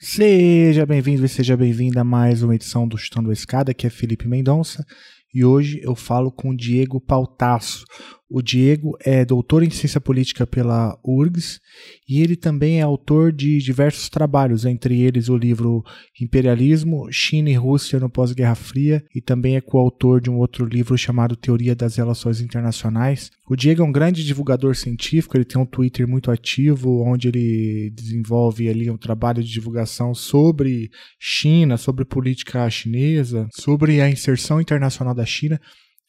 Seja bem-vindo e seja bem-vinda a mais uma edição do Chutando a Escada, que é Felipe Mendonça. E hoje eu falo com Diego Pautasso, o Diego é doutor em ciência política pela URGS e ele também é autor de diversos trabalhos, entre eles o livro Imperialismo, China e Rússia no Pós-Guerra Fria e também é coautor de um outro livro chamado Teoria das Relações Internacionais. O Diego é um grande divulgador científico, ele tem um Twitter muito ativo, onde ele desenvolve ali um trabalho de divulgação sobre China, sobre política chinesa, sobre a inserção internacional da China.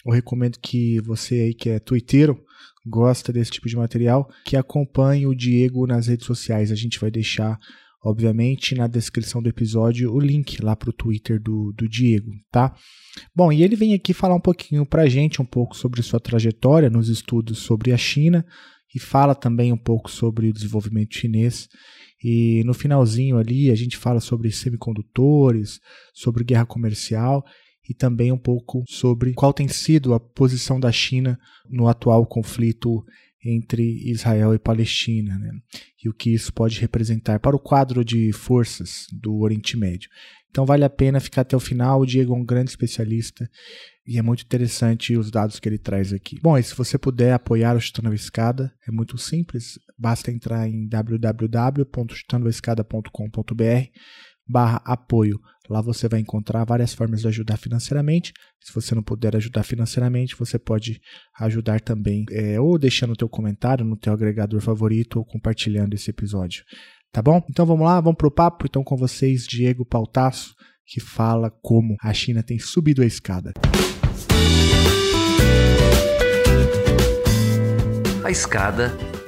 Eu recomendo que você aí que é twitteiro, gosta desse tipo de material, que acompanhe o Diego nas redes sociais. A gente vai deixar, obviamente, na descrição do episódio o link lá para o Twitter do, do Diego, tá? Bom, e ele vem aqui falar um pouquinho para a gente, um pouco sobre sua trajetória nos estudos sobre a China e fala também um pouco sobre o desenvolvimento chinês. E no finalzinho ali a gente fala sobre semicondutores, sobre guerra comercial e também um pouco sobre qual tem sido a posição da China no atual conflito entre Israel e Palestina, né? e o que isso pode representar para o quadro de forças do Oriente Médio. Então vale a pena ficar até o final. O Diego é um grande especialista e é muito interessante os dados que ele traz aqui. Bom, e se você puder apoiar o Chutando a Escada, é muito simples. Basta entrar em www.chutandoaescada.com.br barra apoio. Lá você vai encontrar várias formas de ajudar financeiramente. Se você não puder ajudar financeiramente, você pode ajudar também é, ou deixando o teu comentário no teu agregador favorito ou compartilhando esse episódio. Tá bom? Então vamos lá, vamos pro papo. Então com vocês, Diego Pautasso, que fala como a China tem subido a escada. A escada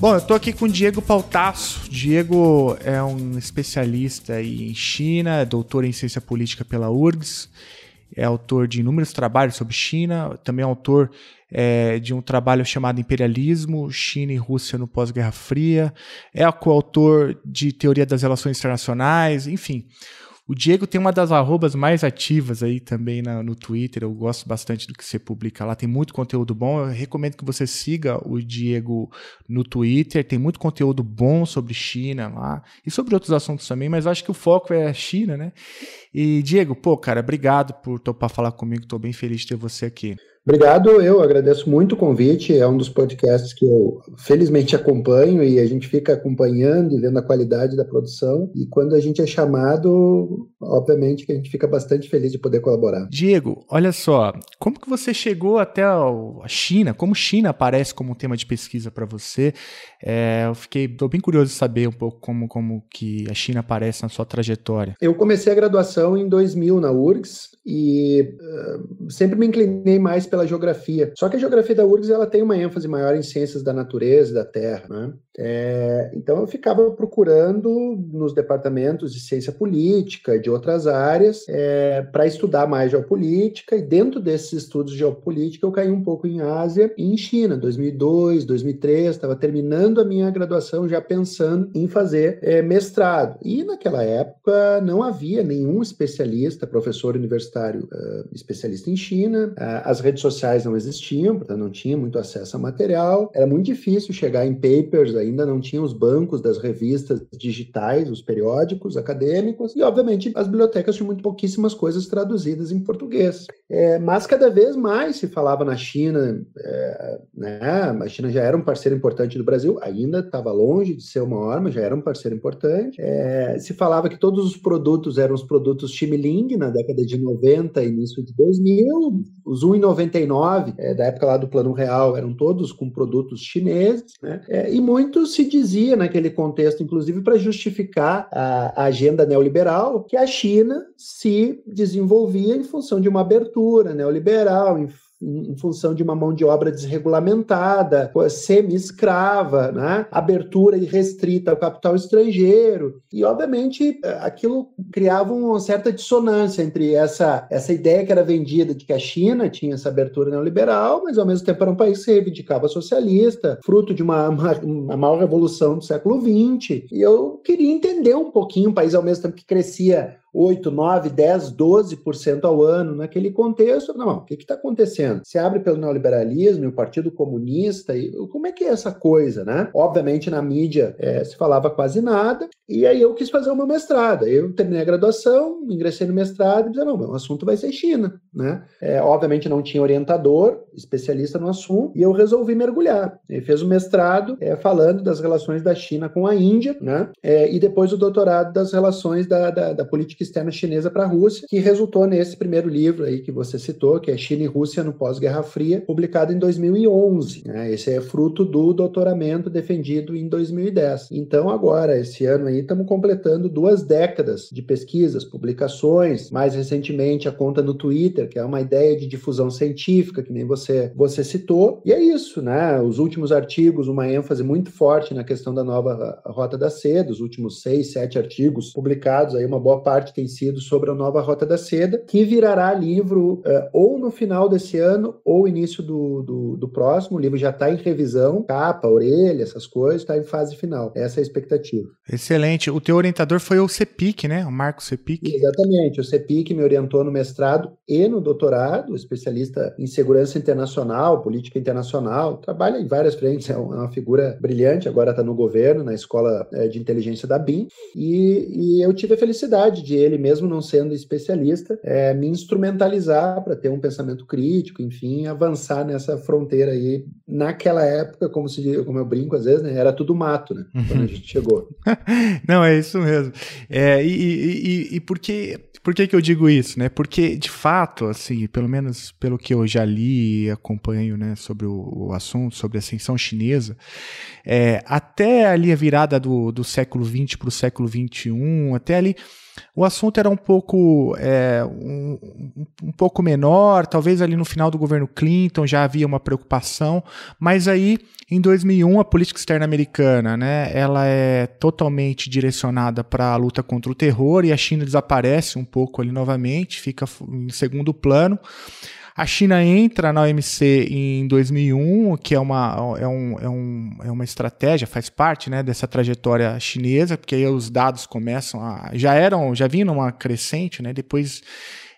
Bom, eu estou aqui com o Diego Pautasso. Diego é um especialista em China, é doutor em ciência política pela URGS, é autor de inúmeros trabalhos sobre China, também é autor é, de um trabalho chamado Imperialismo, China e Rússia no Pós-Guerra Fria, é coautor de Teoria das Relações Internacionais, enfim. O Diego tem uma das arrobas mais ativas aí também na, no Twitter. Eu gosto bastante do que você publica lá. Tem muito conteúdo bom. Eu recomendo que você siga o Diego no Twitter. Tem muito conteúdo bom sobre China lá e sobre outros assuntos também, mas acho que o foco é a China, né? E Diego, pô, cara, obrigado por topar falar comigo. Estou bem feliz de ter você aqui. Obrigado, eu agradeço muito o convite. É um dos podcasts que eu felizmente acompanho e a gente fica acompanhando e vendo a qualidade da produção. E quando a gente é chamado, obviamente que a gente fica bastante feliz de poder colaborar. Diego, olha só, como que você chegou até a China? Como China aparece como tema de pesquisa para você? É, eu fiquei, tô bem curioso de saber um pouco como, como que a China aparece na sua trajetória. Eu comecei a graduação em 2000 na URGS e uh, sempre me inclinei mais pela geografia. Só que a geografia da URGS ela tem uma ênfase maior em ciências da natureza, da terra. Né? É, então eu ficava procurando nos departamentos de ciência política e de outras áreas é, para estudar mais geopolítica e dentro desses estudos de geopolítica eu caí um pouco em Ásia e em China, 2002, 2003, estava terminando a minha graduação já pensando em fazer é, mestrado. E naquela época não havia nenhum especialista, professor universitário uh, especialista em China, uh, as redes sociais não existiam, portanto não tinha muito acesso a material, era muito difícil chegar em papers ainda não tinha os bancos das revistas digitais, os periódicos acadêmicos, e obviamente as bibliotecas tinham muito pouquíssimas coisas traduzidas em português. É, mas cada vez mais se falava na China, é, né? a China já era um parceiro importante do Brasil, ainda estava longe de ser uma arma, já era um parceiro importante. É, se falava que todos os produtos eram os produtos Chimiling na década de 90, início de 2000, os 1,99 é, da época lá do Plano Real eram todos com produtos chineses, né? É, e muito se dizia naquele contexto, inclusive para justificar a, a, agenda neoliberal, que a China se desenvolvia em função de uma abertura neoliberal, em em função de uma mão de obra desregulamentada, semi-escrava, né? abertura irrestrita ao capital estrangeiro. E, obviamente, aquilo criava uma certa dissonância entre essa, essa ideia que era vendida de que a China tinha essa abertura neoliberal, mas, ao mesmo tempo, era um país que se reivindicava socialista, fruto de uma, uma, uma maior revolução do século XX. E eu queria entender um pouquinho o país, ao mesmo tempo que crescia 8, 9, 10, 12% ao ano naquele contexto. Não, o que está acontecendo? Se abre pelo neoliberalismo e o Partido Comunista, e como é que é essa coisa, né? Obviamente na mídia é, se falava quase nada, e aí eu quis fazer uma mestrado. Eu terminei a graduação, ingressei no mestrado e disse, não, o assunto vai ser China, né? É, obviamente não tinha orientador, especialista no assunto, e eu resolvi mergulhar. Ele fez o mestrado é, falando das relações da China com a Índia, né? É, e depois o doutorado das relações da, da, da política política externa chinesa para a Rússia, que resultou nesse primeiro livro aí que você citou, que é China e Rússia no Pós-Guerra Fria, publicado em 2011. Né? Esse é fruto do doutoramento defendido em 2010. Então, agora, esse ano aí, estamos completando duas décadas de pesquisas, publicações, mais recentemente a conta no Twitter, que é uma ideia de difusão científica, que nem você, você citou. E é isso, né? Os últimos artigos, uma ênfase muito forte na questão da nova Rota da Seda, os últimos seis, sete artigos publicados, aí uma boa parte tem sido sobre a nova Rota da Seda, que virará livro uh, ou no final desse ano ou início do, do, do próximo. O livro já está em revisão, capa, orelha, essas coisas, está em fase final. Essa é a expectativa. Excelente. O teu orientador foi o CEPIC, né? O Marco CEPIC. Exatamente. O CEPIC me orientou no mestrado e no doutorado, especialista em segurança internacional, política internacional, trabalha em várias frentes, é uma figura brilhante, agora está no governo, na escola eh, de inteligência da BIM, e, e eu tive a felicidade de ele, mesmo não sendo especialista, é, me instrumentalizar para ter um pensamento crítico, enfim, avançar nessa fronteira aí. Naquela época, como, se, como eu brinco às vezes, né, era tudo mato, né? Quando a gente chegou. não, é isso mesmo. É, e, e, e por, que, por que, que eu digo isso? Né? Porque, de fato, assim, pelo menos pelo que eu já li e acompanho né, sobre o, o assunto, sobre a ascensão chinesa, é, até ali a virada do, do século XX para o século XXI, até ali o assunto era um pouco, é, um, um, pouco menor, talvez ali no final do governo Clinton já havia uma preocupação, mas aí em 2001 a política externa americana, né, ela é totalmente direcionada para a luta contra o terror e a China desaparece um pouco ali novamente, fica em segundo plano. A China entra na OMC em 2001, que é uma, é, um, é, um, é uma estratégia, faz parte né, dessa trajetória chinesa, porque aí os dados começam a. já eram, já vinham numa crescente, né? Depois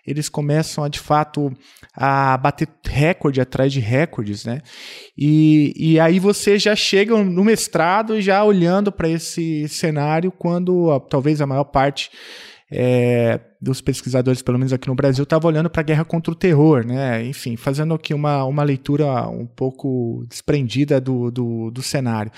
eles começam a de fato a bater recorde atrás de recordes, né? E, e aí você já chega no mestrado já olhando para esse cenário quando talvez a maior parte é, dos pesquisadores, pelo menos aqui no Brasil, estava olhando para a guerra contra o terror, né? Enfim, fazendo aqui uma, uma leitura um pouco desprendida do, do, do cenário.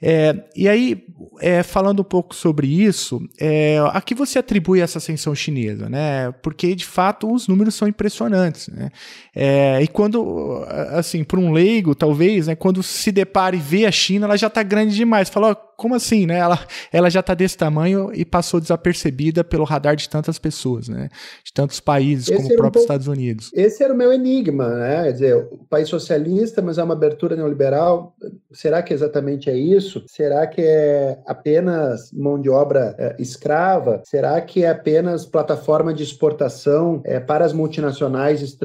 É, e aí, é, falando um pouco sobre isso, é, a que você atribui essa ascensão chinesa, né? Porque, de fato, os números são impressionantes, né? É, e quando, assim, para um leigo, talvez, né, quando se depara e vê a China, ela já está grande demais. Fala, como assim, né? Ela, ela já está desse tamanho e passou desapercebida pelo radar de tantas pessoas pessoas, né? De tantos países esse como o próprio um Estados Unidos. Esse era o meu enigma, né? Quer dizer, o país socialista, mas é uma abertura neoliberal. Será que exatamente é isso? Será que é apenas mão de obra é, escrava? Será que é apenas plataforma de exportação é, para as multinacionais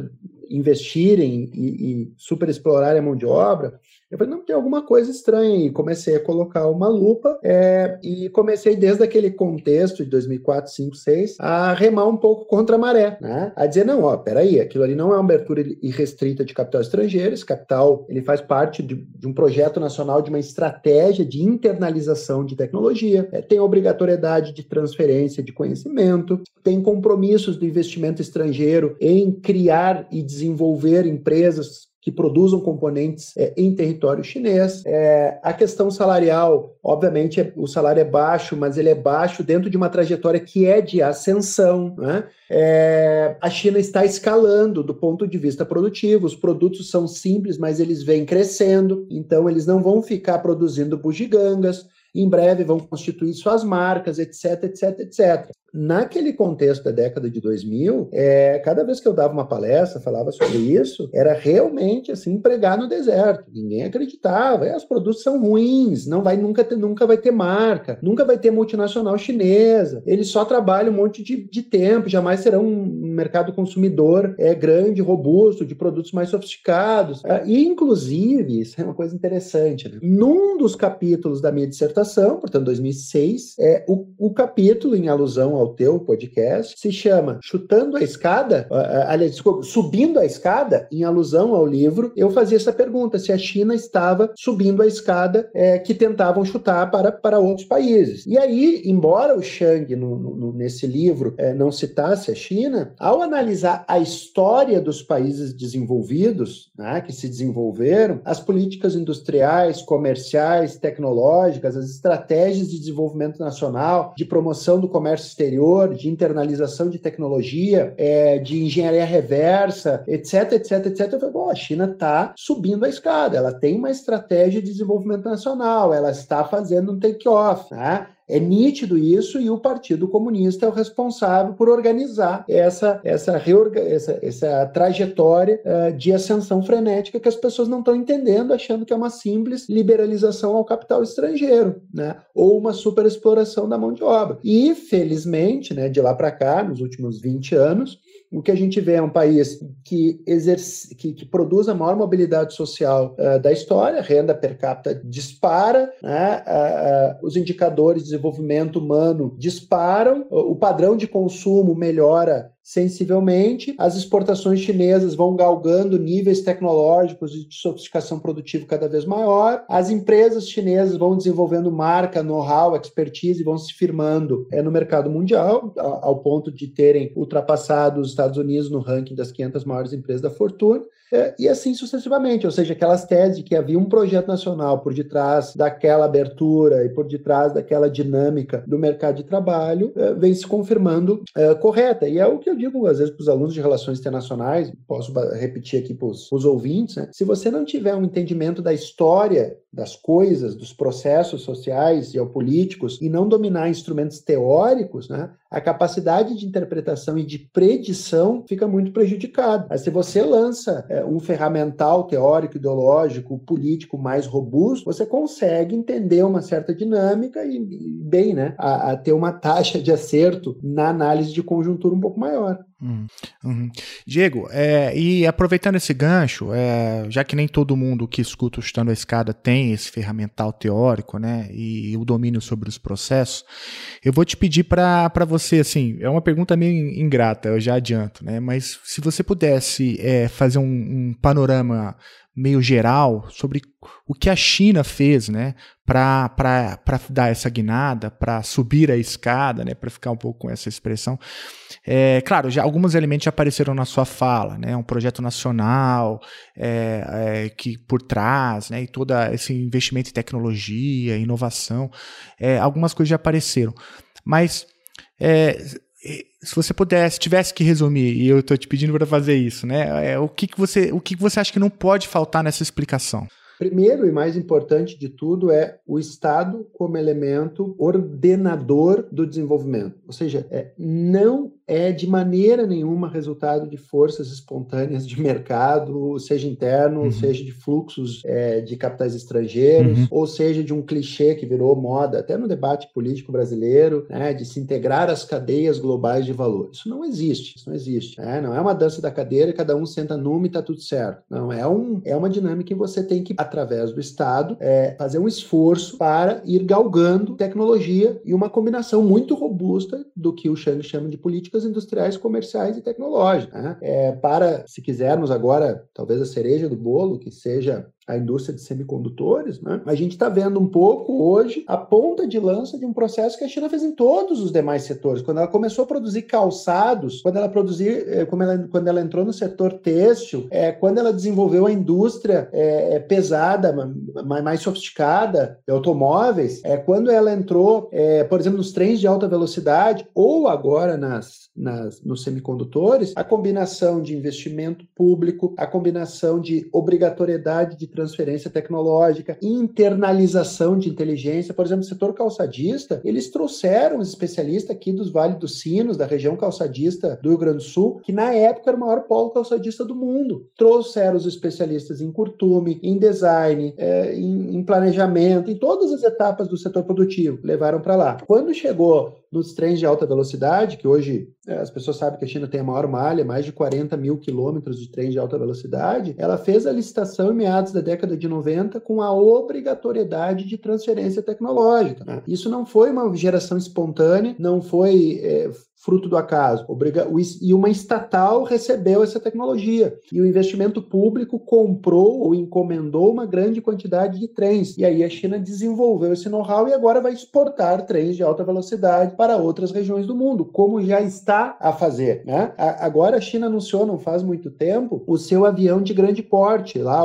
investirem e, e superexplorarem a mão de obra? Eu falei, não, tem alguma coisa estranha. E comecei a colocar uma lupa é, e comecei desde aquele contexto de 2004, 2005, 2006 a remar um pouco contra a maré, né? A dizer, não, ó, peraí, aquilo ali não é uma abertura irrestrita de capital estrangeiro, esse capital, ele faz parte de, de um projeto nacional, de uma estratégia de internalização de tecnologia, é, tem obrigatoriedade de transferência de conhecimento, tem compromissos do investimento estrangeiro em criar e desenvolver empresas que produzam componentes é, em território chinês. É, a questão salarial, obviamente, é, o salário é baixo, mas ele é baixo dentro de uma trajetória que é de ascensão. Né? É, a China está escalando do ponto de vista produtivo, os produtos são simples, mas eles vêm crescendo, então eles não vão ficar produzindo bugigangas, em breve vão constituir suas marcas, etc, etc, etc. naquele contexto da década de 2000, é, cada vez que eu dava uma palestra, falava sobre isso, era realmente assim pregar no deserto. Ninguém acreditava. É, os produtos são ruins, não vai nunca ter, nunca vai ter marca, nunca vai ter multinacional chinesa. Eles só trabalham um monte de, de tempo, jamais serão um mercado consumidor é grande, robusto, de produtos mais sofisticados. É, e inclusive, isso é uma coisa interessante. Né? Num dos capítulos da minha dissertação, portanto 2006, é o, o capítulo em alusão ao teu podcast se chama Chutando a Escada, aliás, desculpa, Subindo a Escada, em alusão ao livro, eu fazia essa pergunta, se a China estava subindo a escada é, que tentavam chutar para, para outros países. E aí, embora o Chang, no, no, nesse livro, é, não citasse a China, ao analisar a história dos países desenvolvidos, né, que se desenvolveram, as políticas industriais, comerciais, tecnológicas, as estratégias de desenvolvimento nacional, de promoção do comércio exterior, de internalização de tecnologia, é, de engenharia reversa, etc, etc, etc. Eu falei, bom, a China está subindo a escada, ela tem uma estratégia de desenvolvimento nacional, ela está fazendo um take-off, né? É nítido isso e o Partido Comunista é o responsável por organizar essa, essa, reorga essa, essa trajetória uh, de ascensão frenética que as pessoas não estão entendendo, achando que é uma simples liberalização ao capital estrangeiro, né? ou uma superexploração da mão de obra. E, felizmente, né, de lá para cá, nos últimos 20 anos, o que a gente vê é um país que, exerce, que, que produz a maior mobilidade social uh, da história, renda per capita dispara, né? uh, uh, os indicadores de desenvolvimento humano disparam, o padrão de consumo melhora sensivelmente. As exportações chinesas vão galgando níveis tecnológicos de sofisticação produtiva cada vez maior. As empresas chinesas vão desenvolvendo marca, know-how, expertise e vão se firmando é, no mercado mundial, ao ponto de terem ultrapassado os Estados Unidos no ranking das 500 maiores empresas da Fortune. É, e assim sucessivamente, ou seja, aquelas teses de que havia um projeto nacional por detrás daquela abertura e por detrás daquela dinâmica do mercado de trabalho, é, vem se confirmando é, correta. E é o que eu digo às vezes para os alunos de relações internacionais, posso repetir aqui para os ouvintes, né? se você não tiver um entendimento da história das coisas, dos processos sociais e políticos e não dominar instrumentos teóricos, né, a capacidade de interpretação e de predição fica muito prejudicada. Mas se você lança é, um ferramental teórico, ideológico, político mais robusto, você consegue entender uma certa dinâmica e, e bem, né, a, a ter uma taxa de acerto na análise de conjuntura um pouco maior. Uhum. Uhum. Diego, é, e aproveitando esse gancho, é, já que nem todo mundo que escuta o Chutando a Escada tem esse ferramental teórico, né, e, o domínio sobre os processos, eu vou te pedir para você, assim, é uma pergunta meio ingrata, eu já adianto, né, mas se você pudesse é, fazer um, um panorama meio geral sobre o que a China fez, né, para dar essa guinada, para subir a escada, né, para ficar um pouco com essa expressão. É, claro, já alguns elementos já apareceram na sua fala, né, um projeto nacional é, é, que por trás, né, e todo esse investimento em tecnologia, inovação, é, algumas coisas já apareceram, mas é, se você pudesse, tivesse que resumir, e eu estou te pedindo para fazer isso, né? É, o que, que você, o que, que você acha que não pode faltar nessa explicação? Primeiro e mais importante de tudo é o Estado como elemento ordenador do desenvolvimento. Ou seja, é, não é de maneira nenhuma resultado de forças espontâneas de mercado, seja interno, uhum. seja de fluxos é, de capitais estrangeiros, uhum. ou seja de um clichê que virou moda, até no debate político brasileiro, né, de se integrar às cadeias globais de valor. Isso não existe, isso não existe. Né? Não é uma dança da cadeira, cada um senta numa e está tudo certo. Não, é, um, é uma dinâmica que você tem que, através do Estado, é, fazer um esforço para ir galgando tecnologia e uma combinação muito robusta do que o Chang chama de política políticas industriais, comerciais e tecnológicas. Né? É, para, se quisermos agora, talvez a cereja do bolo, que seja a indústria de semicondutores, né? a gente está vendo um pouco hoje a ponta de lança de um processo que a China fez em todos os demais setores. Quando ela começou a produzir calçados, quando ela produzir, eh, quando ela, quando ela entrou no setor têxtil, é, quando ela desenvolveu a indústria é, pesada, mais, mais sofisticada, de automóveis, é, quando ela entrou, é, por exemplo, nos trens de alta velocidade, ou agora nas, nas, nos semicondutores, a combinação de investimento público, a combinação de obrigatoriedade de transferência tecnológica, internalização de inteligência. Por exemplo, o setor calçadista, eles trouxeram os especialistas aqui dos Vale dos Sinos, da região calçadista do Rio Grande do Sul, que na época era o maior polo calçadista do mundo. Trouxeram os especialistas em curtume, em design, é, em, em planejamento, em todas as etapas do setor produtivo, levaram para lá. Quando chegou nos trens de alta velocidade, que hoje é, as pessoas sabem que a China tem a maior malha, mais de 40 mil quilômetros de trens de alta velocidade, ela fez a licitação em meados da década de 90 com a obrigatoriedade de transferência tecnológica. Né? Isso não foi uma geração espontânea, não foi é, fruto do acaso. E uma estatal recebeu essa tecnologia. E o investimento público comprou ou encomendou uma grande quantidade de trens. E aí a China desenvolveu esse know-how e agora vai exportar trens de alta velocidade para outras regiões do mundo, como já está a fazer. Né? agora a China anunciou, não faz muito tempo, o seu avião de grande porte, lá,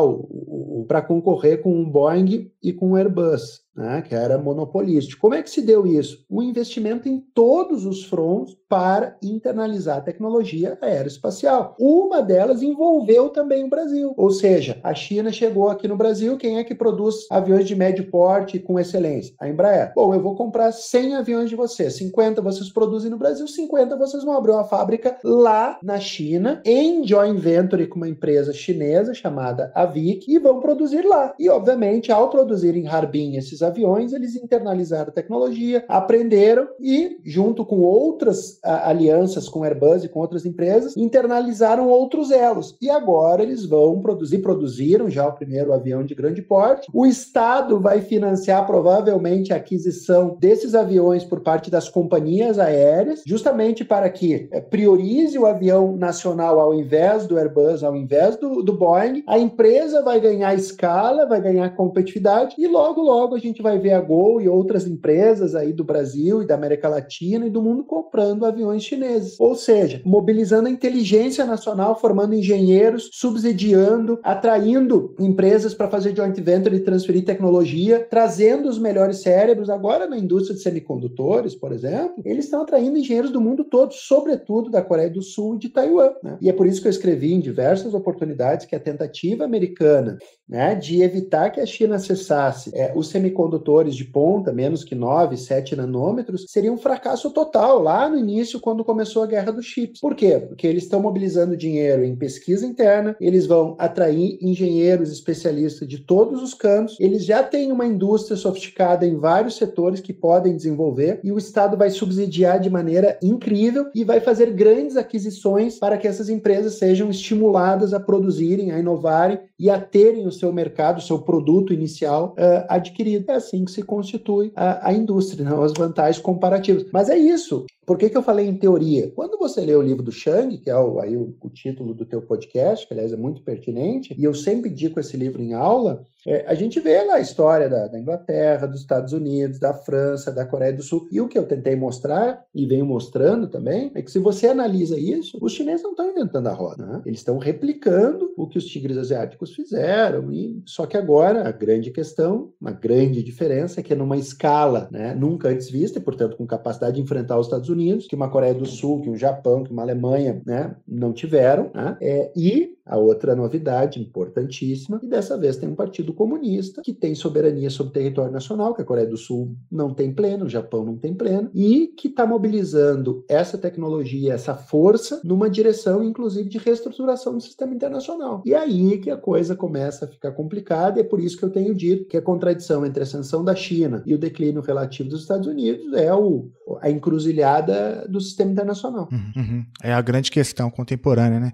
para concorrer com o Boeing e com o Airbus né, que era monopolístico. Como é que se deu isso? Um investimento em todos os fronts para internalizar a tecnologia aeroespacial. Uma delas envolveu também o Brasil, ou seja, a China chegou aqui no Brasil, quem é que produz aviões de médio porte com excelência? A Embraer. Bom, eu vou comprar 100 aviões de vocês, 50 vocês produzem no Brasil, 50 vocês vão abrir uma fábrica lá na China, em joint venture com uma empresa chinesa chamada Avic, e vão produzir lá. E, obviamente, ao produzir em Harbin esses aviões, eles internalizaram a tecnologia, aprenderam e, junto com outras a, alianças com Airbus e com outras empresas, internalizaram outros elos. E agora eles vão produzir, produziram já o primeiro avião de grande porte. O Estado vai financiar provavelmente a aquisição desses aviões por parte das companhias aéreas, justamente para que é, priorize o avião nacional ao invés do Airbus, ao invés do, do Boeing. A empresa vai ganhar escala, vai ganhar competitividade e logo, logo a gente vai ver a Gol e outras empresas aí do Brasil e da América Latina e do mundo comprando aviões chineses. Ou seja, mobilizando a inteligência nacional, formando engenheiros, subsidiando, atraindo empresas para fazer joint venture e transferir tecnologia, trazendo os melhores cérebros. Agora, na indústria de semicondutores, por exemplo, eles estão atraindo engenheiros do mundo todo, sobretudo da Coreia do Sul e de Taiwan. Né? E é por isso que eu escrevi em diversas oportunidades que a tentativa americana né, de evitar que a China acessasse é, os semicondutores de ponta, menos que 9, 7 nanômetros, seria um fracasso total lá no início, quando começou a guerra dos chips. Por quê? Porque eles estão mobilizando dinheiro em pesquisa interna, eles vão atrair engenheiros especialistas de todos os cantos, eles já têm uma indústria sofisticada em vários setores que podem desenvolver, e o Estado vai subsidiar de maneira incrível e vai fazer grandes aquisições para que essas empresas sejam estimuladas a produzirem, a inovarem e a terem os seu mercado, o seu produto inicial uh, adquirido. É assim que se constitui a, a indústria, né? as vantagens comparativas. Mas é isso. Por que, que eu falei em teoria? Quando você lê o livro do Shang, que é o, aí o, o, título do teu podcast, que aliás é muito pertinente, e eu sempre digo esse livro em aula, é, a gente vê lá a história da, da, Inglaterra, dos Estados Unidos, da França, da Coreia do Sul. E o que eu tentei mostrar, e venho mostrando também, é que se você analisa isso, os chineses não estão inventando a roda. Né? Eles estão replicando o que os tigres asiáticos fizeram. E, só que agora, a grande questão, uma grande diferença, é que é numa escala né, nunca antes vista, e portanto com capacidade de enfrentar os Estados Unidos, Unidos, que uma Coreia do Sul, que um Japão, que uma Alemanha, né, não tiveram, né? É, e a outra novidade importantíssima, e dessa vez tem um partido comunista que tem soberania sobre o território nacional, que a Coreia do Sul não tem pleno, o Japão não tem pleno, e que está mobilizando essa tecnologia, essa força, numa direção, inclusive, de reestruturação do sistema internacional. E é aí que a coisa começa a ficar complicada, e é por isso que eu tenho dito que a contradição entre a sanção da China e o declínio relativo dos Estados Unidos é o, a encruzilhada do sistema internacional. Uhum, uhum. É a grande questão contemporânea, né?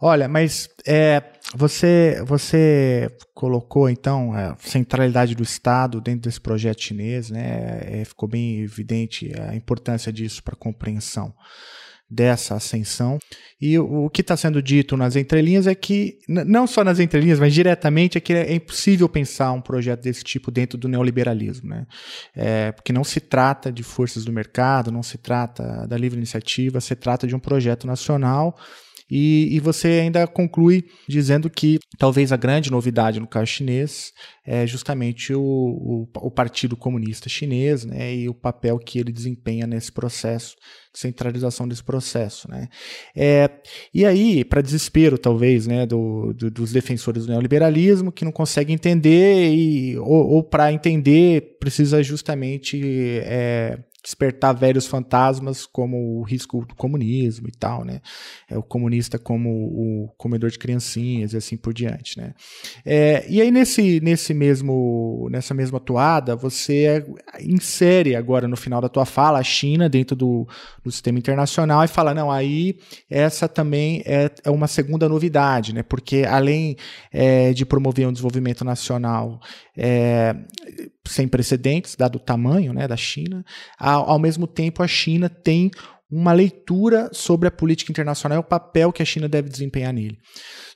Olha, mas é, você, você colocou então a centralidade do Estado dentro desse projeto chinês, né? É, ficou bem evidente a importância disso para a compreensão dessa ascensão. E o, o que está sendo dito nas entrelinhas é que, não só nas entrelinhas, mas diretamente, é que é impossível pensar um projeto desse tipo dentro do neoliberalismo. Né? É, porque não se trata de forças do mercado, não se trata da livre iniciativa, se trata de um projeto nacional e, e, você ainda conclui dizendo que talvez a grande novidade no caso chinês é justamente o, o, o Partido Comunista Chinês né, e o papel que ele desempenha nesse processo centralização desse processo, né? É, e aí, para desespero talvez, né, do, do, dos defensores do neoliberalismo que não conseguem entender e ou, ou para entender precisa justamente é, despertar velhos fantasmas como o risco do comunismo e tal, né? É o comunista como o comedor de criancinhas e assim por diante, né? É, e aí nesse, nesse mesmo nessa mesma toada você insere agora no final da tua fala a China dentro do, do sistema internacional e fala não aí essa também é, é uma segunda novidade, né? Porque além é, de promover um desenvolvimento nacional é, sem precedentes, dado o tamanho né, da China. Ao, ao mesmo tempo, a China tem uma leitura sobre a política internacional e o papel que a China deve desempenhar nele.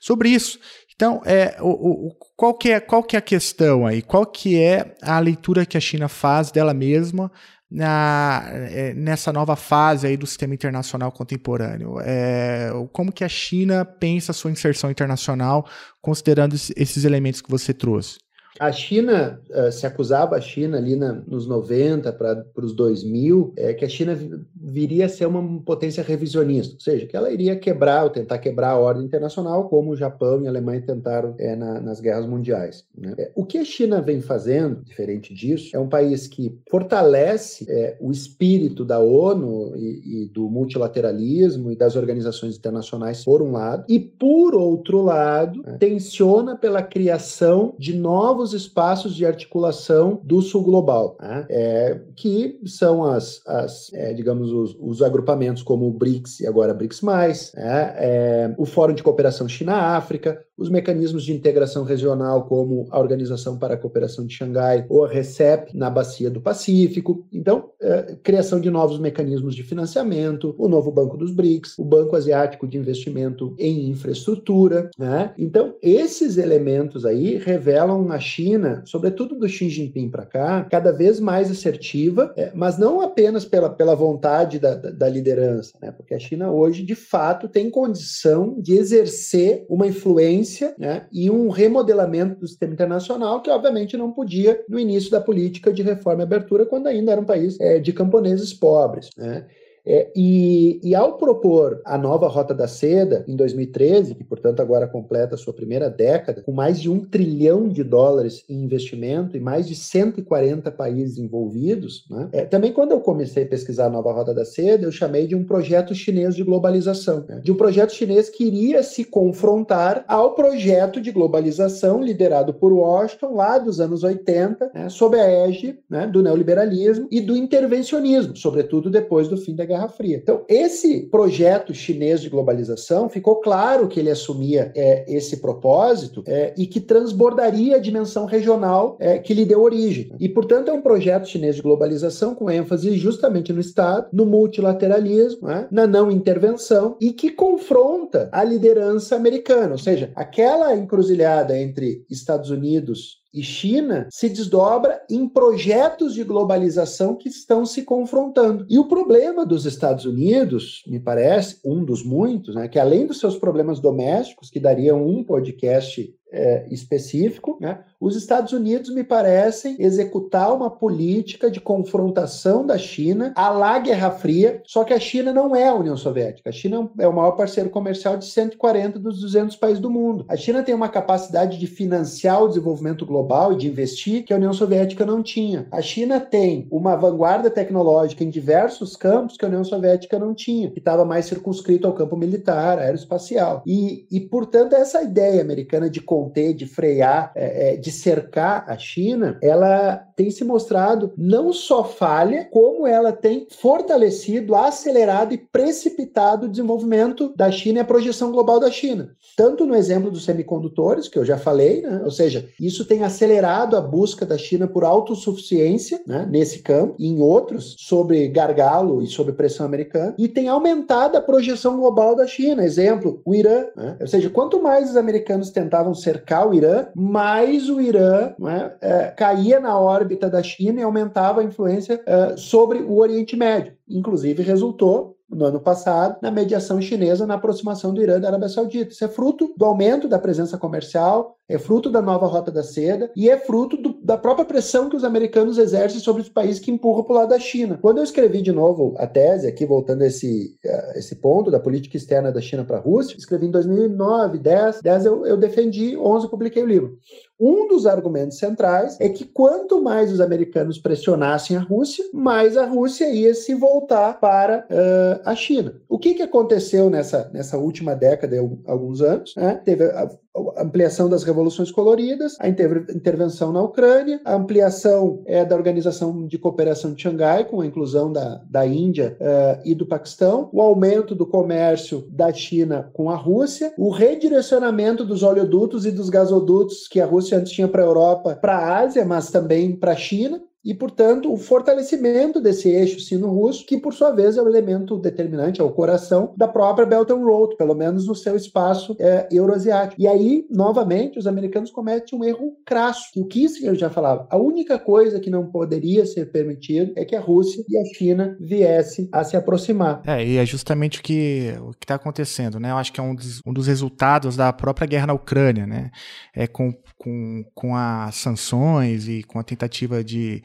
Sobre isso, então, é, o, o, qual, que é, qual que é a questão aí? Qual que é a leitura que a China faz dela mesma na, é, nessa nova fase aí do sistema internacional contemporâneo? É, como que a China pensa a sua inserção internacional, considerando esses elementos que você trouxe? A China uh, se acusava a China ali na, nos 90 para os 2000 é, que a China viria a ser uma potência revisionista, ou seja, que ela iria quebrar ou tentar quebrar a ordem internacional, como o Japão e a Alemanha tentaram é, na, nas guerras mundiais. Né? É, o que a China vem fazendo, diferente disso, é um país que fortalece é, o espírito da ONU e, e do multilateralismo e das organizações internacionais, por um lado, e por outro lado, tensiona pela criação de novos novos espaços de articulação do Sul Global, né? é, que são as, as é, digamos, os, os, agrupamentos como o BRICS e agora BRICS+, né? é, o Fórum de Cooperação China-África, os mecanismos de integração regional, como a Organização para a Cooperação de Xangai ou a RCEP na Bacia do Pacífico. Então, é, criação de novos mecanismos de financiamento, o novo Banco dos BRICS, o Banco Asiático de Investimento em Infraestrutura. Né? Então, esses elementos aí revelam a China, sobretudo do Xi Jinping para cá, cada vez mais assertiva, é, mas não apenas pela, pela vontade da, da, da liderança, né? porque a China hoje, de fato, tem condição de exercer uma influência né, e um remodelamento do sistema internacional que, obviamente, não podia no início da política de reforma e abertura, quando ainda era um país é, de camponeses pobres. Né? É, e, e, ao propor a nova Rota da Seda, em 2013, que portanto agora completa sua primeira década, com mais de um trilhão de dólares em investimento e mais de 140 países envolvidos, né? é, também quando eu comecei a pesquisar a nova Rota da Seda, eu chamei de um projeto chinês de globalização, né? de um projeto chinês que iria se confrontar ao projeto de globalização liderado por Washington lá dos anos 80, né? sob a égide né? do neoliberalismo e do intervencionismo, sobretudo depois do fim da Fria. Então, esse projeto chinês de globalização ficou claro que ele assumia é, esse propósito é, e que transbordaria a dimensão regional é, que lhe deu origem. E, portanto, é um projeto chinês de globalização com ênfase justamente no Estado, no multilateralismo, né, na não intervenção e que confronta a liderança americana, ou seja, aquela encruzilhada entre Estados Unidos e China se desdobra em projetos de globalização que estão se confrontando. E o problema dos Estados Unidos, me parece, um dos muitos, né, que além dos seus problemas domésticos, que dariam um podcast é, específico, né? Os Estados Unidos me parecem executar uma política de confrontação da China à lá Guerra Fria, só que a China não é a União Soviética. A China é o maior parceiro comercial de 140 dos 200 países do mundo. A China tem uma capacidade de financiar o desenvolvimento global e de investir que a União Soviética não tinha. A China tem uma vanguarda tecnológica em diversos campos que a União Soviética não tinha, que estava mais circunscrito ao campo militar, aeroespacial. E, e portanto, essa ideia americana de conter, de frear, é, é, de cercar a China, ela tem se mostrado não só falha, como ela tem fortalecido, acelerado e precipitado o desenvolvimento da China e a projeção global da China. Tanto no exemplo dos semicondutores, que eu já falei, né? ou seja, isso tem acelerado a busca da China por autossuficiência né? nesse campo e em outros, sobre gargalo e sobre pressão americana, e tem aumentado a projeção global da China. Exemplo, o Irã. Né? Ou seja, quanto mais os americanos tentavam cercar o Irã, mais o Irã né, é, caía na órbita da China e aumentava a influência é, sobre o Oriente Médio. Inclusive, resultou no ano passado, na mediação chinesa na aproximação do Irã da Arábia Saudita. Isso é fruto do aumento da presença comercial é fruto da nova rota da seda e é fruto do, da própria pressão que os americanos exercem sobre os países que empurram para o lado da China. Quando eu escrevi de novo a tese, aqui voltando a esse, a esse ponto da política externa da China para a Rússia, escrevi em 2009, 10, 10 eu, eu defendi, 11 publiquei o livro. Um dos argumentos centrais é que quanto mais os americanos pressionassem a Rússia, mais a Rússia ia se voltar para uh, a China. O que, que aconteceu nessa, nessa última década, alguns anos? Né? Teve a, a ampliação das revoluções coloridas, a inter, intervenção na Ucrânia, a ampliação é, da Organização de Cooperação de Xangai, com a inclusão da, da Índia uh, e do Paquistão, o aumento do comércio da China com a Rússia, o redirecionamento dos oleodutos e dos gasodutos que a Rússia antes tinha para a Europa, para a Ásia, mas também para a China e, portanto, o fortalecimento desse eixo sino-russo, que, por sua vez, é o elemento determinante, é o coração da própria Belt and Road, pelo menos no seu espaço é, euroasiático. E aí, novamente, os americanos cometem um erro crasso, que o Kissinger já falava, a única coisa que não poderia ser permitido é que a Rússia e a China viessem a se aproximar. É, e é justamente o que o está acontecendo, né? Eu acho que é um dos, um dos resultados da própria guerra na Ucrânia, né? É com, com, com as sanções e com a tentativa de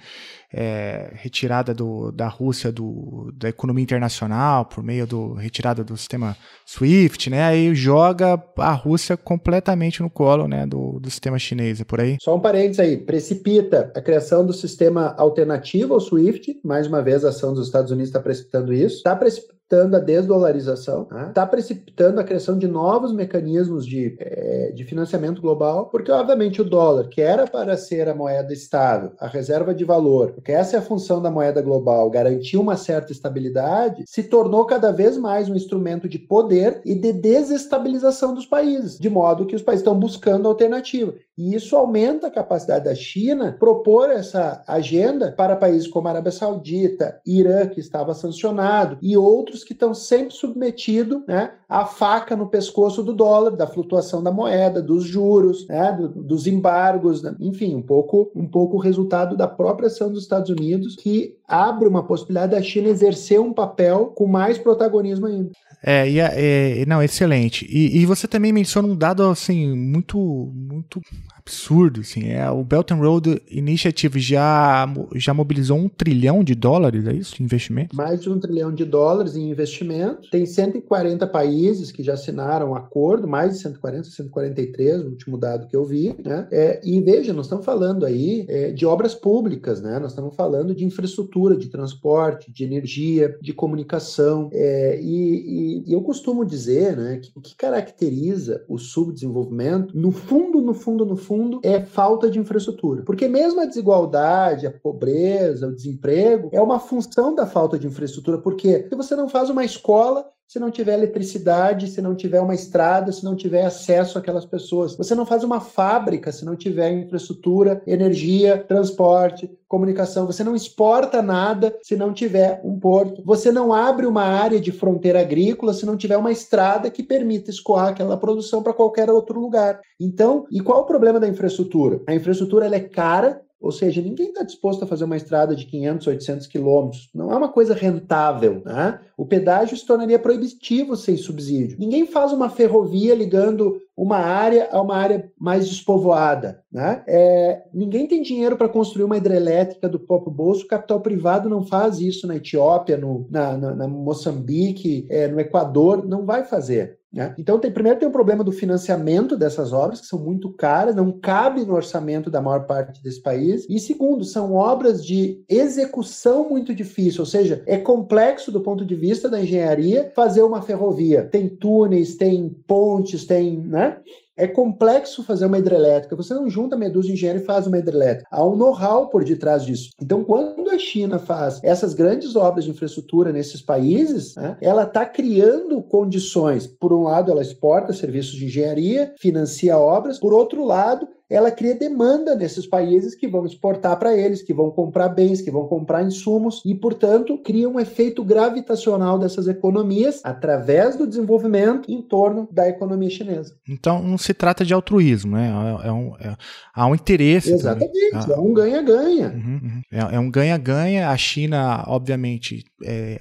é, retirada do, da Rússia do, da economia internacional por meio do retirada do sistema SWIFT, né? Aí joga a Rússia completamente no colo, né, do, do sistema chinês, é por aí. Só um parênteses aí, precipita a criação do sistema alternativo ao SWIFT, mais uma vez a ação dos Estados Unidos está precipitando isso, está precipitando a desdolarização, está? Tá precipitando a criação de novos mecanismos de, é, de financiamento global, porque, obviamente, o dólar, que era para ser a moeda estável, a reserva de valor, porque essa é a função da moeda global, garantir uma certa estabilidade, se tornou cada vez mais um instrumento de poder e de desestabilização dos países, de modo que os países estão buscando alternativa. E isso aumenta a capacidade da China propor essa agenda para países como a Arábia Saudita, Irã, que estava sancionado, e outros que estão sempre submetidos né, à faca no pescoço do dólar, da flutuação da moeda, dos juros, né, do, dos embargos, né, enfim, um pouco, um pouco o resultado da própria ação dos Estados Unidos, que abre uma possibilidade da China exercer um papel com mais protagonismo ainda. É, e, é, não, excelente. E, e, você também menciona um dado assim muito, muito absurdo, assim. É o Belt and Road Initiative já já mobilizou um trilhão de dólares, é isso, de investimento? Mais de um trilhão de dólares em investimento. Tem 140 países que já assinaram um acordo, mais de 140, 143, o último dado que eu vi, né? É, e veja, nós estamos falando aí é, de obras públicas, né? Nós estamos falando de infraestrutura, de transporte, de energia, de comunicação, é, e, e e, eu costumo dizer né, que o que caracteriza o subdesenvolvimento, no fundo, no fundo, no fundo, é falta de infraestrutura. Porque mesmo a desigualdade, a pobreza, o desemprego, é uma função da falta de infraestrutura. Porque você não faz uma escola se não tiver eletricidade, se não tiver uma estrada, se não tiver acesso àquelas pessoas. Você não faz uma fábrica se não tiver infraestrutura, energia, transporte, comunicação. Você não exporta nada se não tiver um porto. Você não abre uma área de fronteira agrícola se não tiver uma estrada que permita escoar aquela produção para qualquer outro lugar. Então, e qual o problema da infraestrutura? A infraestrutura ela é cara, ou seja, ninguém está disposto a fazer uma estrada de 500, 800 quilômetros. Não é uma coisa rentável. Né? O pedágio se tornaria proibitivo sem subsídio. Ninguém faz uma ferrovia ligando uma área a uma área mais despovoada. Né? É, ninguém tem dinheiro para construir uma hidrelétrica do próprio bolso. O capital privado não faz isso na Etiópia, no, na, na, na Moçambique, é, no Equador. Não vai fazer. Né? Então, tem, primeiro tem o problema do financiamento dessas obras, que são muito caras, não cabe no orçamento da maior parte desse país. E segundo, são obras de execução muito difícil, ou seja, é complexo do ponto de vista da engenharia fazer uma ferrovia. Tem túneis, tem pontes, tem. Né? É complexo fazer uma hidrelétrica. Você não junta meia dúzia de engenheiro e faz uma hidrelétrica. Há um know-how por detrás disso. Então, quando a China faz essas grandes obras de infraestrutura nesses países, né, ela está criando condições. Por um lado, ela exporta serviços de engenharia, financia obras. Por outro lado, ela cria demanda nesses países que vão exportar para eles, que vão comprar bens, que vão comprar insumos e, portanto, cria um efeito gravitacional dessas economias através do desenvolvimento em torno da economia chinesa. Então, não se trata de altruísmo, né? É, é um, é, há um interesse. Exatamente, também. é um ganha-ganha. Uhum, uhum. É, é, um ganha-ganha. A China, obviamente, é,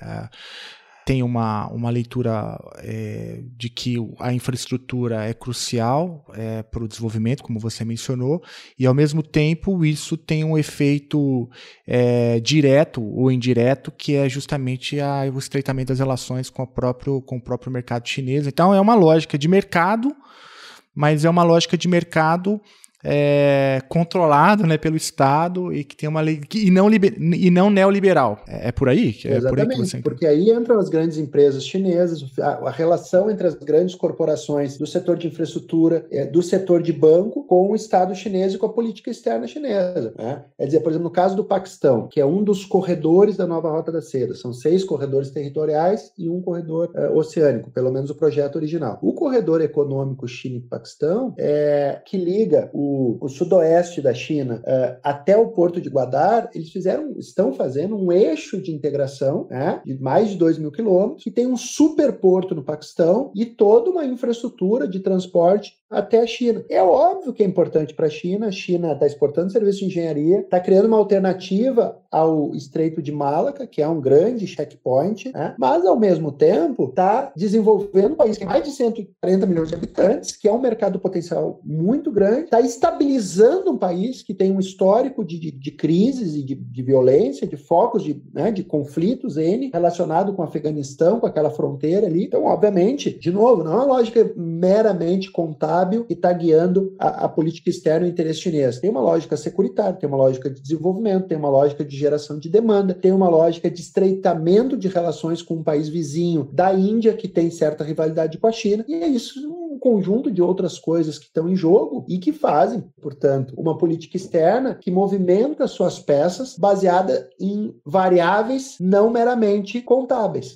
tem uma, uma leitura é, de que a infraestrutura é crucial é, para o desenvolvimento, como você mencionou, e ao mesmo tempo isso tem um efeito é, direto ou indireto, que é justamente a, o estreitamento das relações com, a próprio, com o próprio mercado chinês. Então é uma lógica de mercado, mas é uma lógica de mercado é, controlado né, pelo Estado e que tem uma lei e não, liber, e não neoliberal. É, é por aí? É Exatamente, por aí que você porque aí entram as grandes empresas chinesas, a, a, relação entre as grandes corporações do setor de infraestrutura, é, do setor de banco, com o Estado chinês e com a política externa chinesa. Né? É dizer, por exemplo, no caso do Paquistão, que é um dos corredores da nova Rota da Seda, são seis corredores territoriais e um corredor é, oceânico, pelo menos o projeto original. O corredor econômico China e Paquistão é que liga o o, sudoeste da China uh, até o porto de Guadar, eles fizeram, estão fazendo um eixo de integração né, de mais de 2 mil quilômetros, que tem um super porto no Paquistão e toda uma infraestrutura de transporte até a China. É óbvio que é importante para a China, a China está exportando serviços de engenharia, está criando uma alternativa ao Estreito de Malaca, que é um grande checkpoint, né? mas ao mesmo tempo está desenvolvendo um país que tem mais de 140 milhões de habitantes, que é um mercado potencial muito grande, está estabilizando um país que tem um histórico de, de, de crises e de, de, violência, de focos de, né, de conflitos N relacionado com o Afeganistão, com aquela fronteira ali. Então, obviamente, de novo, não é uma lógica meramente contábil que está guiando a, a, política externa e o interesse chinês. Tem uma lógica securitária, tem uma lógica de desenvolvimento, tem uma lógica de geração de demanda, tem uma lógica de estreitamento de relações com um país vizinho da Índia, que tem certa rivalidade com a China, e é isso um conjunto de outras coisas que estão em jogo e que fazem, portanto, uma política externa que movimenta suas peças baseada em variáveis não meramente contábeis.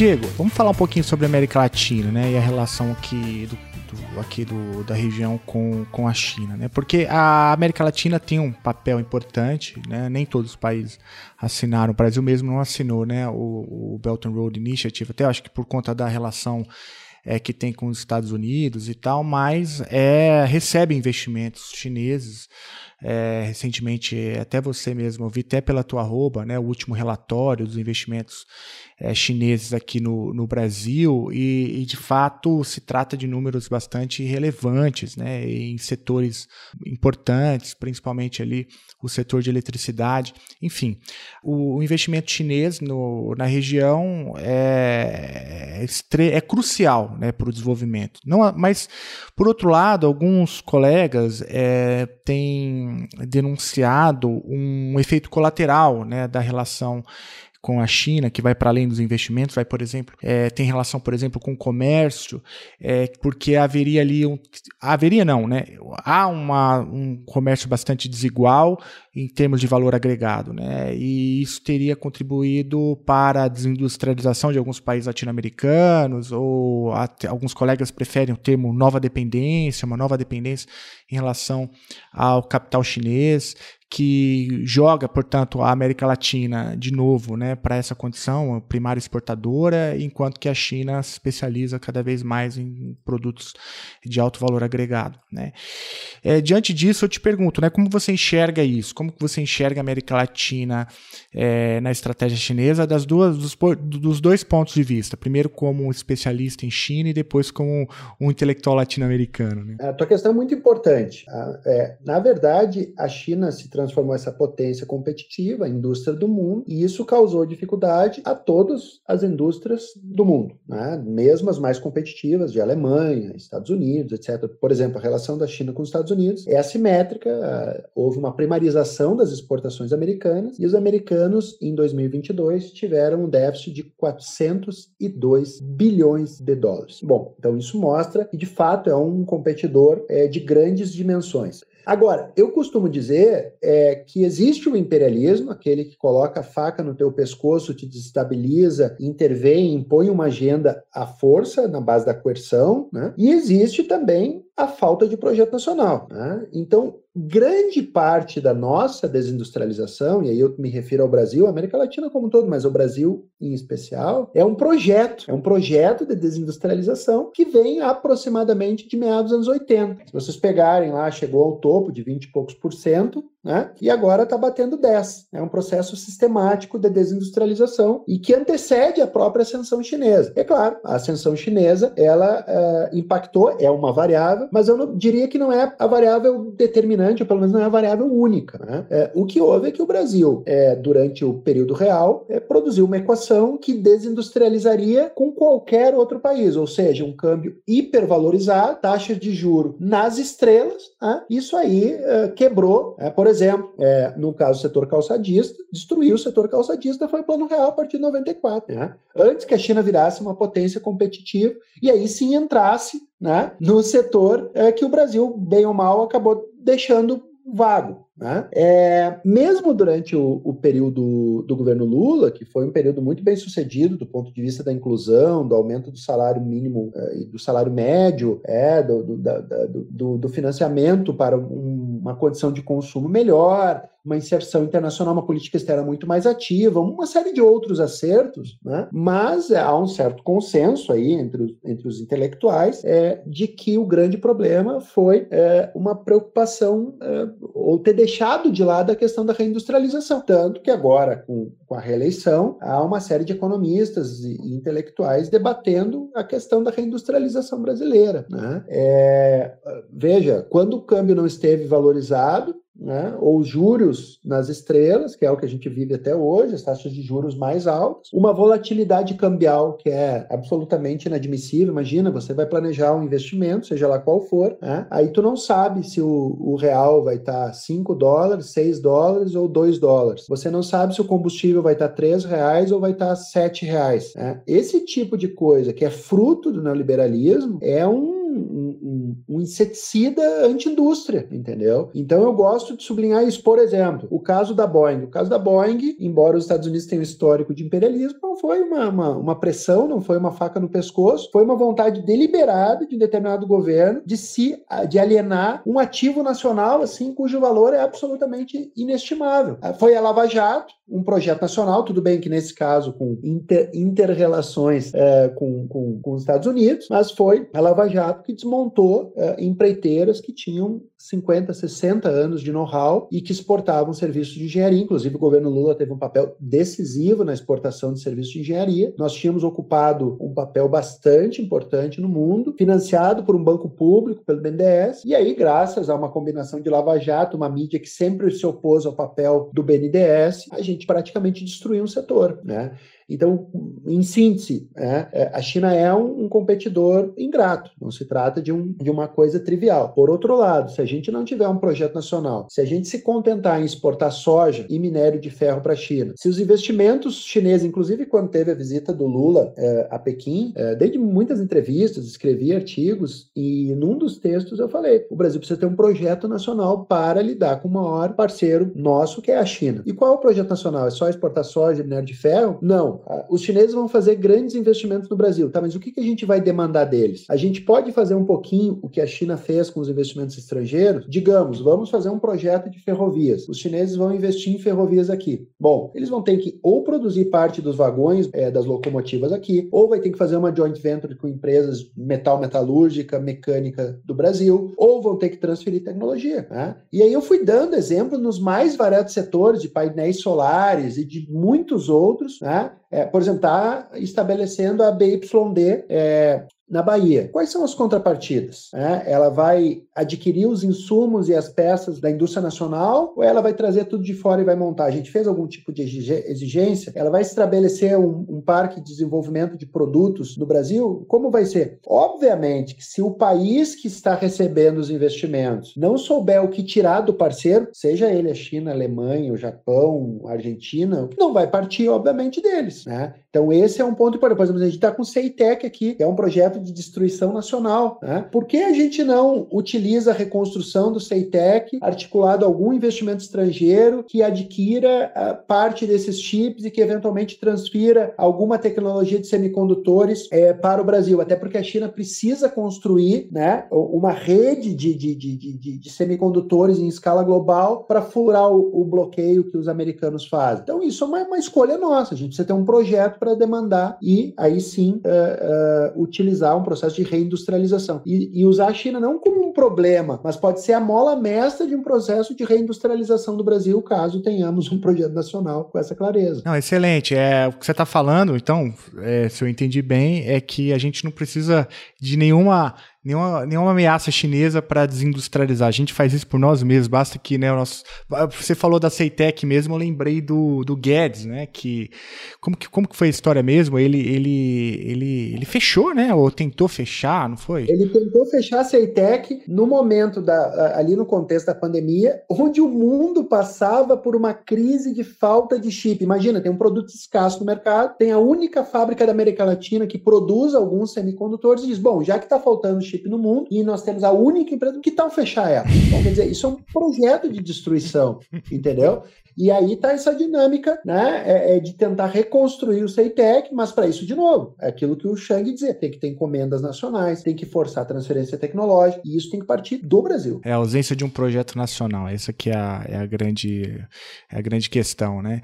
Diego, vamos falar um pouquinho sobre a América Latina, né? E a relação do, aqui do, da região com, com a China, né? Porque a América Latina tem um papel importante, né? Nem todos os países assinaram, o Brasil mesmo não assinou, né? O, o Belt and Road Initiative, até acho que por conta da relação é, que tem com os Estados Unidos e tal, mas é, recebe investimentos chineses é, recentemente, até você mesmo, eu vi até pela tua arroba, né, o último relatório dos investimentos é, chineses aqui no, no Brasil, e, e, de fato se trata de números bastante relevantes, né, em setores importantes, principalmente ali o setor de eletricidade. Enfim, o, o investimento chinês no, na região é, é, é crucial né, para o desenvolvimento. Não, mas, por outro lado, alguns colegas é, têm denunciado um efeito colateral né, da relação com a China, que vai para além dos investimentos, vai, por exemplo, é, tem relação, por exemplo, com o comércio, é, porque haveria ali um. Haveria não, né? Há uma, um comércio bastante desigual em termos de valor agregado, né? E isso teria contribuído para a desindustrialização de alguns países latino-americanos, ou até, alguns colegas preferem o termo nova dependência, uma nova dependência em relação ao capital chinês que joga, portanto, a América Latina de novo né, para essa condição primária exportadora, enquanto que a China se especializa cada vez mais em produtos de alto valor agregado. Né. É, diante disso, eu te pergunto, né, como você enxerga isso? Como você enxerga a América Latina é, na estratégia chinesa das duas, dos, dos, dois pontos de vista? Primeiro como um especialista em China e depois como um intelectual latino-americano. Né? A tua questão é muito importante. É, na verdade, a China se transformou essa potência competitiva, a indústria do mundo, e isso causou dificuldade a todas as indústrias do mundo, né? mesmo as mais competitivas, de Alemanha, Estados Unidos, etc. Por exemplo, a relação da China com os Estados Unidos é assimétrica, houve uma primarização das exportações americanas, e os americanos, em 2022, tiveram um déficit de 402 bilhões de dólares. Bom, então isso mostra que, de fato, é um competidor é, de grandes dimensões. Agora, eu costumo dizer é, que existe o imperialismo, aquele que coloca a faca no teu pescoço, te desestabiliza, intervém, impõe uma agenda à força, na base da coerção, né? e existe também a falta de projeto nacional. Né? Então, grande parte da nossa desindustrialização, e aí eu me refiro ao Brasil, a América Latina como um todo, mas o Brasil em especial, é um projeto, é um projeto de desindustrialização que vem aproximadamente de meados dos anos 80. Se vocês pegarem lá, chegou ao topo de 20 e poucos por cento, né? e agora está batendo 10. É um processo sistemático de desindustrialização e que antecede a própria ascensão chinesa. É claro, a ascensão chinesa, ela uh, impactou, é uma variável, mas eu não, diria que não é a variável determinante, ou pelo menos não é a variável única. Né? É, o que houve é que o Brasil, é, durante o período real, é, produziu uma equação que desindustrializaria com qualquer outro país, ou seja, um câmbio hipervalorizado, taxas de juro nas estrelas. Né? Isso aí é, quebrou, é, por exemplo, é, no caso do setor calçadista, destruiu o setor calçadista, foi plano real a partir de 94. Né? Antes que a China virasse uma potência competitiva e aí sim entrasse né, no setor é, que o Brasil, bem ou mal, acabou deixando vago. Né? É, mesmo durante o, o, período do governo Lula, que foi um período muito bem sucedido do ponto de vista da inclusão, do aumento do salário mínimo é, e do salário médio, é, do, do, da, do, do financiamento para um, uma condição de consumo melhor, uma inserção internacional, uma política externa muito mais ativa, uma série de outros acertos, né? mas é, há um certo consenso aí entre os, entre os intelectuais é, de que o grande problema foi é, uma preocupação é, ou ter deixado de lado a questão da reindustrialização. Tanto que agora, com, com a reeleição, há uma série de economistas e, e intelectuais debatendo a questão da reindustrialização brasileira. Né? É, veja, quando o câmbio não esteve valorizado, né, ou juros nas estrelas, que é o que a gente vive até hoje, as taxas de juros mais altas, uma volatilidade cambial que é absolutamente inadmissível. Imagina, você vai planejar um investimento, seja lá qual for, né, aí tu não sabe se o, o real vai estar tá 5 dólares, 6 dólares ou 2 dólares. Você não sabe se o combustível vai estar tá 3 reais ou vai estar tá 7 reais. Né? Esse tipo de coisa que é fruto do neoliberalismo é um um, um, inseticida anti-indústria, entendeu? Então eu gosto de sublinhar isso. Por exemplo, o caso da Boeing. O caso da Boeing, embora os Estados Unidos tenham um histórico de imperialismo, não foi uma, uma, uma pressão, não foi uma faca no pescoço, foi uma vontade deliberada de um determinado governo de se de alienar um ativo nacional assim cujo valor é absolutamente inestimável. Foi a Lava Jato, um projeto nacional, tudo bem que nesse caso com inter, inter-relações é, com, com, com, os Estados Unidos, mas foi a Lava Jato que desmontou é, empreiteiras que tinham 50, 60 anos de know-how e que exportavam serviços de engenharia. Inclusive, o governo Lula teve um papel decisivo na exportação de serviços de engenharia. Nós tínhamos ocupado um papel bastante importante no mundo, financiado por um banco público, pelo BNDES, e aí, graças a uma combinação de Lava Jato, uma mídia que sempre se opôs ao papel do BNDES, a gente praticamente destruiu um setor, né? Então, em síntese, é, é, a China é um, um, competidor ingrato, não se trata de, um, de uma coisa trivial. Por outro lado, se a gente não tiver um projeto nacional, se a gente se contentar em exportar soja e minério de ferro para a China, se os investimentos chineses, inclusive quando teve a visita do Lula é, a Pequim, é, desde muitas entrevistas, escrevi artigos e num dos textos eu falei: o Brasil precisa ter um projeto nacional para lidar com o maior parceiro nosso, que é a China. E qual é o projeto nacional? É só exportar soja e minério de ferro? Não. Os chineses vão fazer grandes investimentos no Brasil, tá? Mas o que, que a gente vai demandar deles? A gente pode fazer um pouquinho o que a China fez com os investimentos estrangeiros? Digamos, vamos fazer um projeto de ferrovias. Os chineses vão investir em ferrovias aqui. Bom, eles vão ter que ou produzir parte dos vagões é, das locomotivas aqui, ou vai ter que fazer uma joint venture com empresas metal metalúrgica, mecânica do Brasil, ou vão ter que transferir tecnologia. Né? E aí eu fui dando exemplo nos mais variados setores de painéis solares e de muitos outros, né? É, por exemplo, está estabelecendo a BYD é, na Bahia. Quais são as contrapartidas? É, ela vai adquirir os insumos e as peças da indústria nacional ou ela vai trazer tudo de fora e vai montar? A gente fez algum tipo de exigência? Ela vai estabelecer um, um parque de desenvolvimento de produtos no Brasil? Como vai ser? Obviamente que se o país que está recebendo os investimentos não souber o que tirar do parceiro, seja ele a China, a Alemanha, o Japão, a Argentina, não vai partir, obviamente, deles. Né? Então, esse é um ponto importante. Por exemplo, a gente está com o CEITEC aqui, que é um projeto de destruição nacional. Né? Por que a gente não utiliza a reconstrução do CEITEC articulado a algum investimento estrangeiro que adquira uh, parte desses chips e que eventualmente transfira alguma tecnologia de semicondutores eh, para o Brasil? Até porque a China precisa construir né, uma rede de, de, de, de, de semicondutores em escala global para furar o, o, bloqueio que os americanos fazem. Então, isso é uma, uma escolha nossa. A gente precisa ter um projeto para demandar e aí sim uh, uh, utilizar um processo de reindustrialização. E, e, usar a China não como um problema, mas pode ser a mola mestra de um processo de reindustrialização do Brasil, caso tenhamos um projeto nacional com essa clareza. Não, excelente. É, o que você está falando, então, é, se eu entendi bem, é que a gente não precisa de nenhuma nenhuma, nenhuma ameaça chinesa para desindustrializar. A gente faz isso por nós mesmos, basta que, né, o nosso... Você falou da Ceitec mesmo, eu lembrei do, do Guedes, né, que... Como, que... como que foi a história mesmo? Ele, ele, ele, ele fechou, né, ou tentou fechar, não foi? Ele tentou fechar a Ceitec no momento, da, ali no contexto da pandemia, onde o mundo passava por uma crise de falta de chip. Imagina, tem um produto escasso no mercado, tem a única fábrica da América Latina que produz alguns semicondutores e diz, bom, já que está faltando chip no mundo e nós temos a única empresa. Que tal fechar ela? Então, quer dizer, isso é um projeto de destruição, entendeu? E aí está essa dinâmica né, é, é de tentar reconstruir o CEITEC, mas para isso, de novo, é aquilo que o Chang dizia: tem que ter encomendas nacionais, tem que forçar a transferência tecnológica, e isso tem que partir do Brasil. É a ausência de um projeto nacional, essa que é a, é a, grande, é a grande questão, né?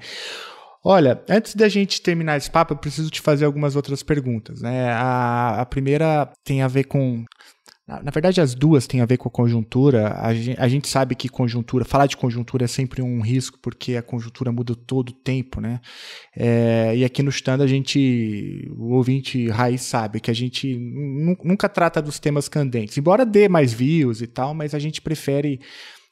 Olha, antes da gente terminar esse papo, eu preciso te fazer algumas outras perguntas. Né? A, a primeira tem a ver com na verdade, as duas têm a ver com a conjuntura. A gente, a gente, sabe que conjuntura, falar de conjuntura é sempre um risco, porque a conjuntura muda todo o tempo, né? É, e aqui no stand a gente, o ouvinte raiz sabe que a gente nunca trata dos temas candentes, embora dê mais views e tal, mas a gente prefere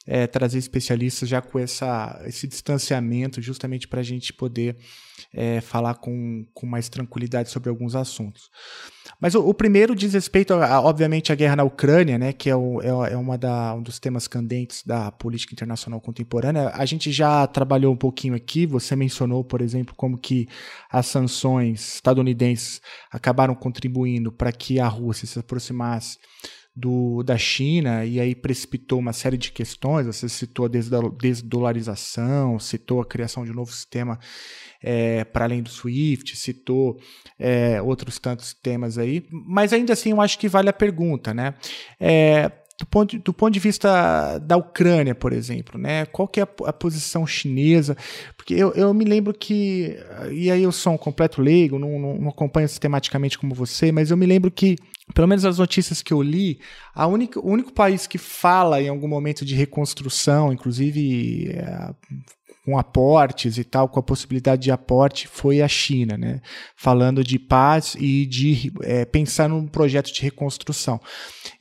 é, trazer especialistas já com essa, esse distanciamento, justamente para a gente poder é, falar com, com mais tranquilidade sobre alguns assuntos. Mas o, o primeiro diz respeito, a, obviamente, à guerra na Ucrânia, né, que é, o, é, é uma da, um dos temas candentes da política internacional contemporânea. A gente já trabalhou um pouquinho aqui, você mencionou, por exemplo, como que as sanções estadunidenses acabaram contribuindo para que a Rússia se aproximasse do, da China e aí precipitou uma série de questões. Você citou a desdolarização, citou a criação de um novo sistema é, para além do SWIFT, citou é, outros tantos temas aí. Mas ainda assim, eu acho que vale a pergunta, né? É, do ponto, do ponto de vista da Ucrânia, por exemplo, né? Qual que é a, a, posição chinesa? Porque eu, eu me lembro que, e aí eu sou um completo leigo, não, não, não acompanho sistematicamente como você, mas eu me lembro que pelo menos as notícias que eu li, a única, o único país que fala em algum momento de reconstrução, inclusive é, com aportes e tal, com a possibilidade de aporte, foi a China, né? Falando de paz e de é, pensar num projeto de reconstrução.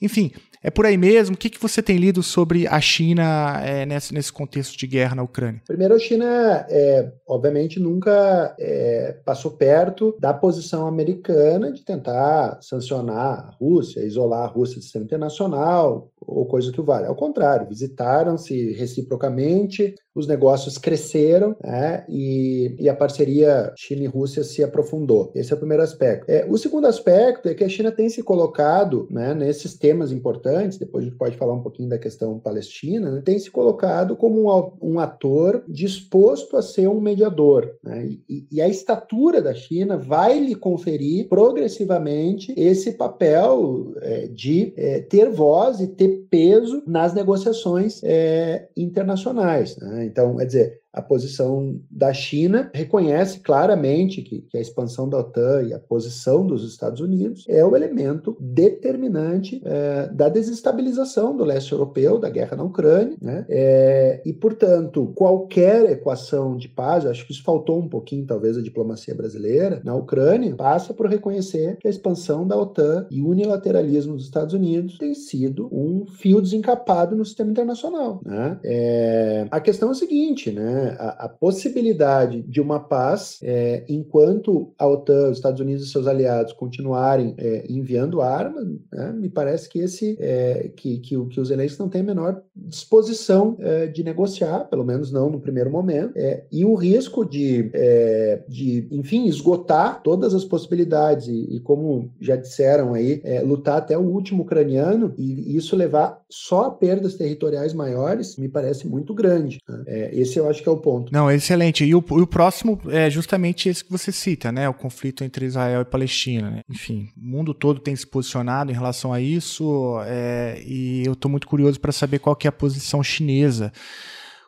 Enfim, é por aí mesmo? O que, que você tem lido sobre a China é, nesse, nesse contexto de guerra na Ucrânia? Primeiro, a China, é, obviamente, nunca é, passou perto da posição americana de tentar sancionar a Rússia, isolar a Rússia do sistema internacional, ou coisa que o vale. Ao contrário, visitaram-se reciprocamente, os negócios cresceram né, e, e, a parceria China e Rússia se aprofundou. Esse é o primeiro aspecto. É, o segundo aspecto é que a China tem se colocado né, nesses temas importantes, depois a gente pode falar um pouquinho da questão palestina, né, tem se colocado como um, um, ator disposto a ser um mediador. Né, e, e, a estatura da China vai lhe conferir progressivamente esse papel é, de é, ter voz e ter peso nas negociações é, internacionais. Né? Então, quer dizer, a posição da China, reconhece claramente que, que, a expansão da OTAN e a posição dos Estados Unidos é o elemento determinante é, da desestabilização do leste europeu, da guerra na Ucrânia, né? É, e, portanto, qualquer equação de paz, acho que isso faltou um pouquinho, talvez, a diplomacia brasileira, na Ucrânia, passa por reconhecer que a expansão da OTAN e o unilateralismo dos Estados Unidos tem sido um fio desencapado no sistema internacional. Né? É, a questão é a seguinte, né? A, a possibilidade de uma paz é, enquanto a OTAN, os Estados Unidos e seus aliados continuarem é, enviando armas, né? me parece que esse é, que, que, que os eleitos não têm a menor disposição é, de negociar, pelo menos não no primeiro momento, é, e o risco de, de, enfim, esgotar todas as possibilidades e, e como já disseram aí, lutar até o último ucraniano e isso levar só a perdas territoriais maiores, me parece muito grande. Né? É, esse eu acho que é ponto. Não, excelente. E o, e o, próximo é justamente esse que você cita, né? O conflito entre Israel e Palestina. Né? Enfim, o mundo todo tem se posicionado em relação a isso é, e eu estou muito curioso para saber qual que é a posição chinesa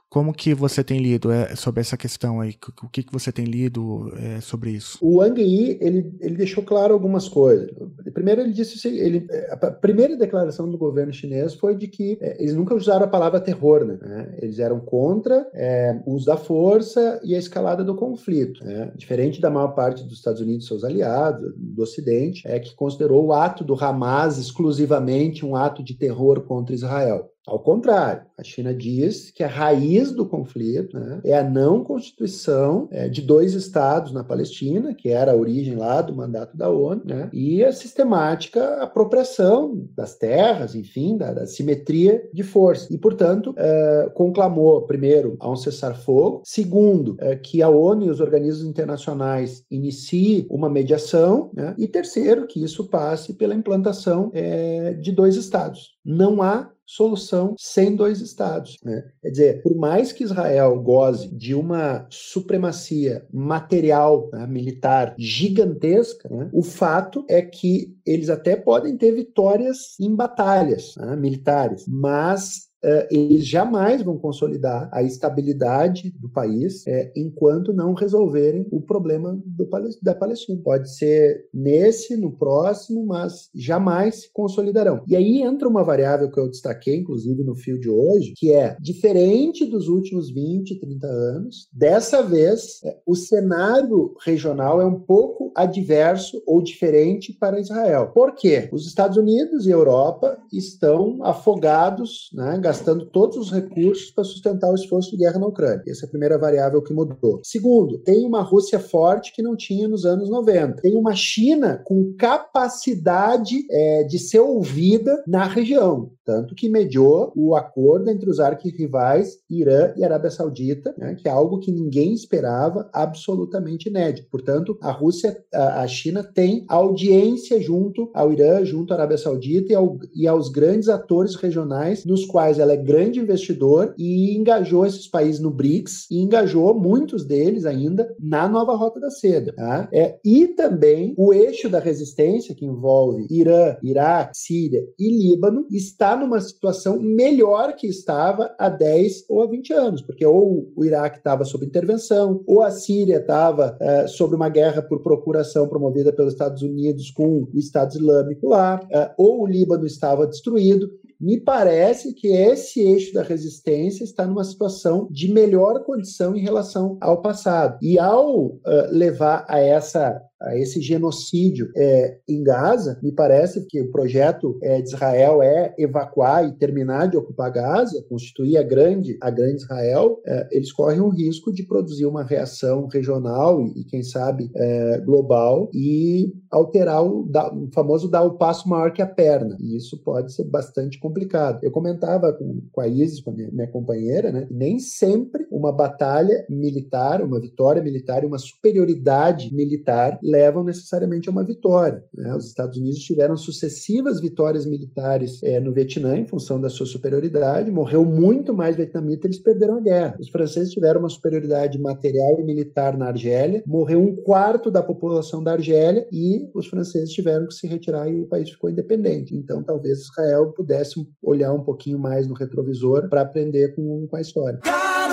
como que você tem lido é, sobre essa questão aí? O que, que você tem lido é, sobre isso? O Wang Yi, ele, ele deixou claro algumas coisas. Primeiro ele disse ele, a primeira declaração do governo chinês foi de que é, eles nunca usaram a palavra terror, né? Eles eram contra é, o uso da força e a escalada do conflito. Né? Diferente da maior parte dos Estados Unidos e seus aliados, do Ocidente, é que considerou o ato do Hamas exclusivamente um ato de terror contra Israel. Ao contrário, a China diz que a raiz do conflito né, é a não constituição é, de dois estados na Palestina, que era a origem lá do mandato da ONU, né, e a sistemática apropriação das terras, enfim, da, da simetria de força. E, portanto, é, conclamou, primeiro, a um cessar-fogo, segundo, é, que a ONU e os organismos internacionais iniciem uma mediação, né, e terceiro, que isso passe pela implantação é, de dois estados. Não há solução sem dois estados. Né? Quer dizer, por mais que Israel goze de uma supremacia material, né, militar gigantesca, né, o fato é que eles até podem ter vitórias em batalhas né, militares, mas eles jamais vão consolidar a estabilidade do país uh, enquanto não resolverem o problema do, da Palestina. Pode ser nesse, no próximo, mas jamais se consolidarão. E aí entra uma variável que eu destaquei, inclusive, no fio de hoje, que é diferente dos últimos 20, 30 anos, dessa vez uh, o cenário regional é um pouco adverso ou diferente para Israel. Por quê? Os Estados Unidos e Europa estão afogados, né, gastando todos os recursos para sustentar o esforço de guerra na Ucrânia. Essa é a primeira variável que mudou. Segundo, tem uma Rússia forte que não tinha nos anos 90. Tem uma China com capacidade é, de ser ouvida na região tanto que mediou o acordo entre os arquirrivais Irã e Arábia Saudita, né, que é algo que ninguém esperava, absolutamente inédito. Portanto, a Rússia, a, China tem audiência junto ao Irã, junto à Arábia Saudita e, ao, e aos grandes atores regionais, nos quais ela é grande investidor e engajou esses países no BRICS e engajou muitos deles ainda na nova Rota da Seda. Tá? É, e também o eixo da resistência, que envolve Irã, Iraque, Síria e Líbano, está numa situação melhor que estava há 10 ou há 20 anos, porque ou o Iraque estava sob intervenção, ou a Síria estava uh, sob uma guerra por procuração promovida pelos Estados Unidos com o Estado Islâmico lá, uh, ou o Líbano estava destruído. Me parece que esse eixo da resistência está numa situação de melhor condição em relação ao passado. E ao uh, levar a essa a esse genocídio é, em Gaza, me parece que o projeto é, de Israel é evacuar e terminar de ocupar Gaza, constituir a grande, a grande Israel, é, eles correm o risco de produzir uma reação regional e, quem sabe, é, global e alterar o, o, famoso dar o passo maior que a perna. E isso pode ser bastante complicado. Eu comentava com, com a Isis, com a minha, minha companheira, né, nem sempre uma batalha militar, uma vitória militar uma superioridade militar levam necessariamente a uma vitória. Né? Os Estados Unidos tiveram sucessivas vitórias militares é, no Vietnã em função da sua superioridade, morreu muito mais vietnamita, eles perderam a guerra. Os franceses tiveram uma superioridade material e militar na Argélia, morreu um quarto da população da Argélia e os franceses tiveram que se retirar e o país ficou independente. Então, talvez Israel pudesse olhar um pouquinho mais no retrovisor para aprender com, com a história. God,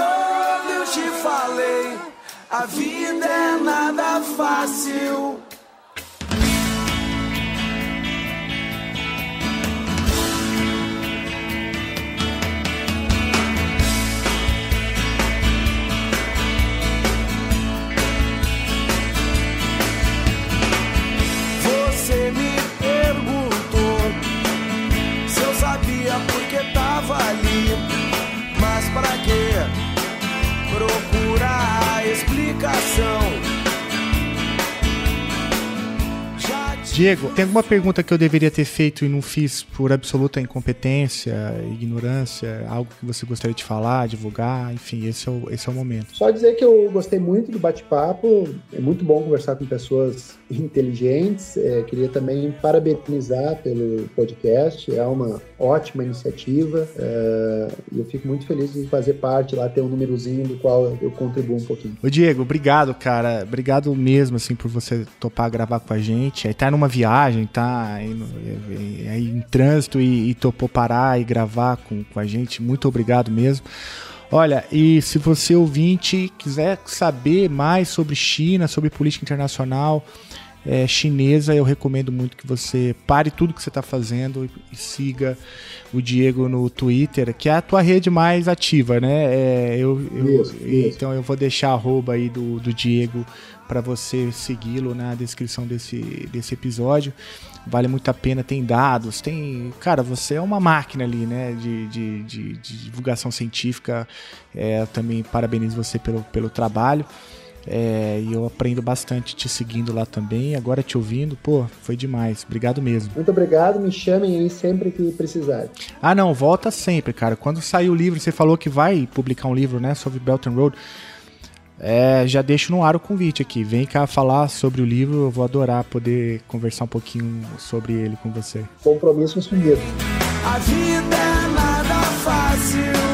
oh, A vida é nada fácil. Você me perguntou se eu sabia porque tava ali. Mas pra quê? A Diego, tem alguma pergunta que eu deveria ter feito e não fiz por absoluta incompetência, ignorância, algo que você gostaria de falar, divulgar? Enfim, esse é o, esse é o momento. Só dizer que eu gostei muito do bate-papo. É muito bom conversar com pessoas inteligentes. É, queria também parabenizar pelo podcast. É uma ótima iniciativa. É, e eu fico muito feliz de fazer parte lá, ter um númerozinho do qual eu contribuo um pouquinho. Ô Diego, obrigado, cara. Obrigado mesmo, assim, por você topar gravar com a gente. Aí tá numa viagem, tá aí, aí em trânsito e, e topou parar e gravar com, com a gente. Muito obrigado mesmo. Olha, e se você ouvinte quiser saber mais sobre China, sobre política internacional é, chinesa, eu recomendo muito que você pare tudo que você está fazendo e, e siga o Diego no Twitter, que é a tua rede mais ativa, né? É, eu, eu- Isso, isso. Então eu vou deixar a arroba aí do, do Diego para você segui-lo na descrição desse, desse episódio. Vale muito a pena, tem dados, tem. Cara, você é uma máquina ali, né? De, de, de- de divulgação científica. É, também parabenizo você pelo, pelo trabalho. É, e eu aprendo bastante te seguindo lá também. Agora te ouvindo, pô, foi demais. Obrigado mesmo. Muito obrigado. Me chamem aí sempre que precisarem. Ah, não, volta sempre, cara. Quando sair o livro, você falou que vai publicar um livro, né, sobre Belt and Road. É, já deixo no ar o convite aqui. Vem cá falar sobre o livro, eu vou adorar poder conversar um pouquinho sobre ele com você. Compromisso assumido. A vida é nada fácil.